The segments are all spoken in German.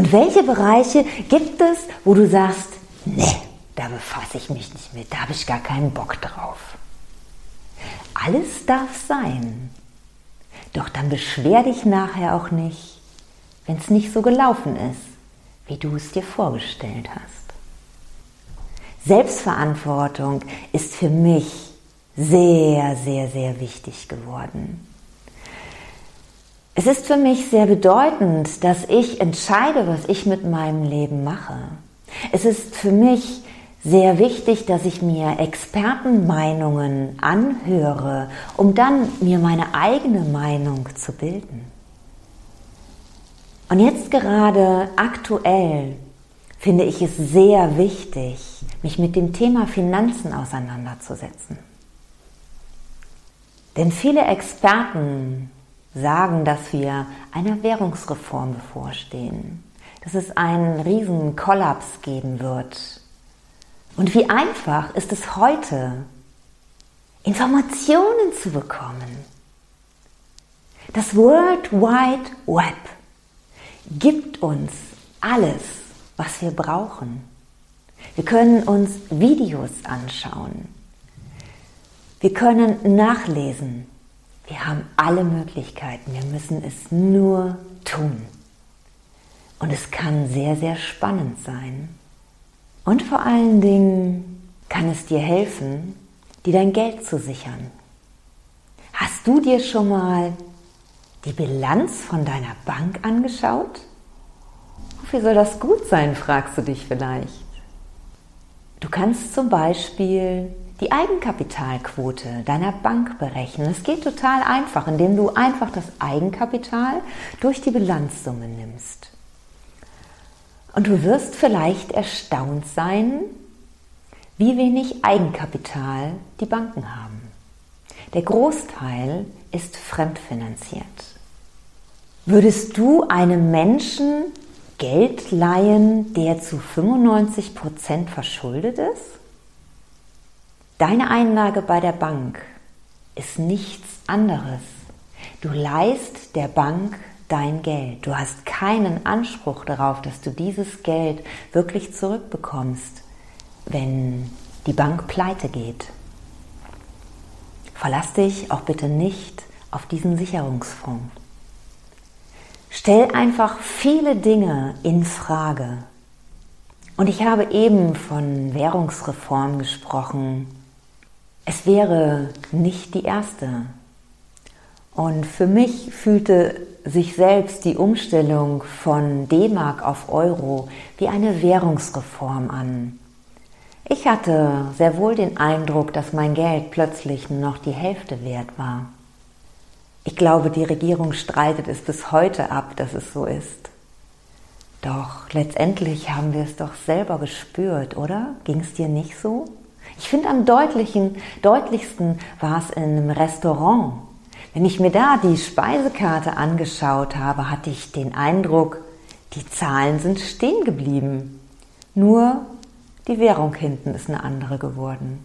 Und welche Bereiche gibt es, wo du sagst, nee, da befasse ich mich nicht mit, da habe ich gar keinen Bock drauf. Alles darf sein. Doch dann beschwer dich nachher auch nicht, wenn es nicht so gelaufen ist, wie du es dir vorgestellt hast. Selbstverantwortung ist für mich sehr, sehr, sehr wichtig geworden. Es ist für mich sehr bedeutend, dass ich entscheide, was ich mit meinem Leben mache. Es ist für mich sehr wichtig, dass ich mir Expertenmeinungen anhöre, um dann mir meine eigene Meinung zu bilden. Und jetzt gerade aktuell finde ich es sehr wichtig, mich mit dem Thema Finanzen auseinanderzusetzen. Denn viele Experten sagen, dass wir einer Währungsreform bevorstehen, dass es einen riesen Kollaps geben wird. Und wie einfach ist es heute, Informationen zu bekommen. Das World Wide Web gibt uns alles, was wir brauchen. Wir können uns Videos anschauen. Wir können nachlesen. Wir haben alle Möglichkeiten, wir müssen es nur tun. Und es kann sehr, sehr spannend sein. Und vor allen Dingen kann es dir helfen, dir dein Geld zu sichern. Hast du dir schon mal die Bilanz von deiner Bank angeschaut? Wofür soll das gut sein, fragst du dich vielleicht. Du kannst zum Beispiel die Eigenkapitalquote deiner Bank berechnen. Es geht total einfach, indem du einfach das Eigenkapital durch die Bilanzsumme nimmst. Und du wirst vielleicht erstaunt sein, wie wenig Eigenkapital die Banken haben. Der Großteil ist fremdfinanziert. Würdest du einem Menschen Geld leihen, der zu 95 Prozent verschuldet ist? Deine Einlage bei der Bank ist nichts anderes. Du leist der Bank dein Geld. Du hast keinen Anspruch darauf, dass du dieses Geld wirklich zurückbekommst, wenn die Bank pleite geht. Verlass dich auch bitte nicht auf diesen Sicherungsfonds. Stell einfach viele Dinge in Frage. Und ich habe eben von Währungsreform gesprochen, es wäre nicht die erste. Und für mich fühlte sich selbst die Umstellung von D-Mark auf Euro wie eine Währungsreform an. Ich hatte sehr wohl den Eindruck, dass mein Geld plötzlich nur noch die Hälfte wert war. Ich glaube, die Regierung streitet es bis heute ab, dass es so ist. Doch letztendlich haben wir es doch selber gespürt, oder? Ging es dir nicht so? Ich finde am deutlichen, deutlichsten war es in einem Restaurant. Wenn ich mir da die Speisekarte angeschaut habe, hatte ich den Eindruck, die Zahlen sind stehen geblieben. Nur die Währung hinten ist eine andere geworden.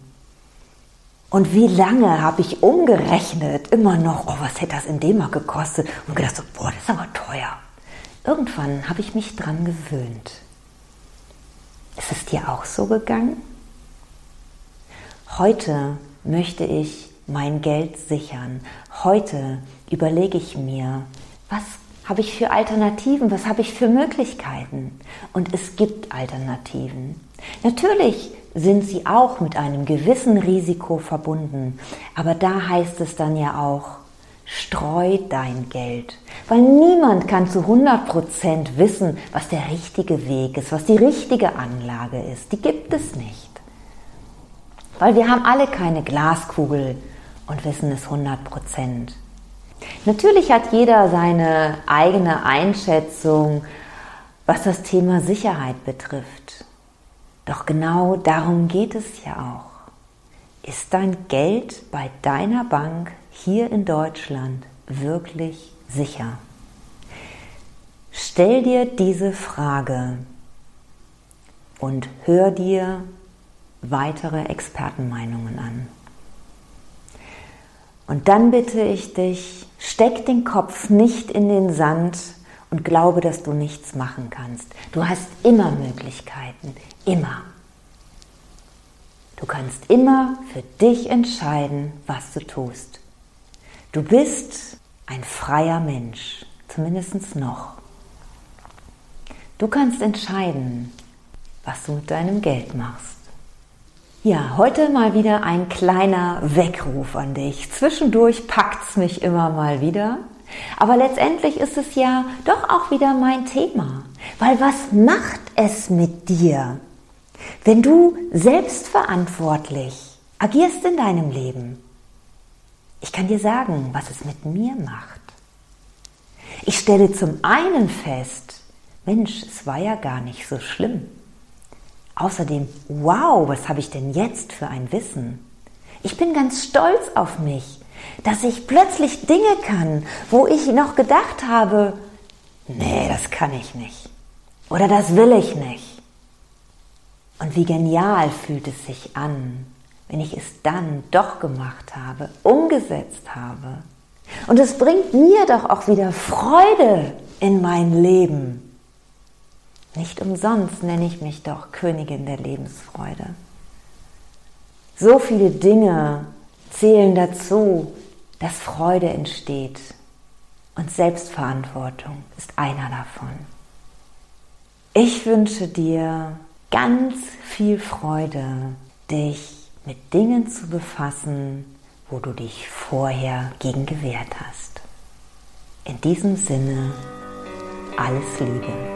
Und wie lange habe ich umgerechnet, immer noch, oh, was hätte das in D-Mark gekostet? Und gedacht so, boah, das ist aber teuer. Irgendwann habe ich mich dran gewöhnt. Ist es dir auch so gegangen? Heute möchte ich mein Geld sichern. Heute überlege ich mir, was habe ich für Alternativen, was habe ich für Möglichkeiten. Und es gibt Alternativen. Natürlich sind sie auch mit einem gewissen Risiko verbunden, aber da heißt es dann ja auch, streu dein Geld, weil niemand kann zu 100% wissen, was der richtige Weg ist, was die richtige Anlage ist. Die gibt es nicht. Weil wir haben alle keine Glaskugel und wissen es 100 Prozent. Natürlich hat jeder seine eigene Einschätzung, was das Thema Sicherheit betrifft. Doch genau darum geht es ja auch. Ist dein Geld bei deiner Bank hier in Deutschland wirklich sicher? Stell dir diese Frage und hör dir weitere Expertenmeinungen an. Und dann bitte ich dich, steck den Kopf nicht in den Sand und glaube, dass du nichts machen kannst. Du hast immer Möglichkeiten, immer. Du kannst immer für dich entscheiden, was du tust. Du bist ein freier Mensch, zumindest noch. Du kannst entscheiden, was du mit deinem Geld machst. Ja, heute mal wieder ein kleiner Weckruf an dich. Zwischendurch packt's mich immer mal wieder. Aber letztendlich ist es ja doch auch wieder mein Thema. Weil was macht es mit dir, wenn du selbstverantwortlich agierst in deinem Leben? Ich kann dir sagen, was es mit mir macht. Ich stelle zum einen fest, Mensch, es war ja gar nicht so schlimm. Außerdem, wow, was habe ich denn jetzt für ein Wissen? Ich bin ganz stolz auf mich, dass ich plötzlich Dinge kann, wo ich noch gedacht habe, nee, das kann ich nicht. Oder das will ich nicht. Und wie genial fühlt es sich an, wenn ich es dann doch gemacht habe, umgesetzt habe. Und es bringt mir doch auch wieder Freude in mein Leben. Nicht umsonst nenne ich mich doch Königin der Lebensfreude. So viele Dinge zählen dazu, dass Freude entsteht. Und Selbstverantwortung ist einer davon. Ich wünsche dir ganz viel Freude, dich mit Dingen zu befassen, wo du dich vorher gegen gewehrt hast. In diesem Sinne, alles Liebe.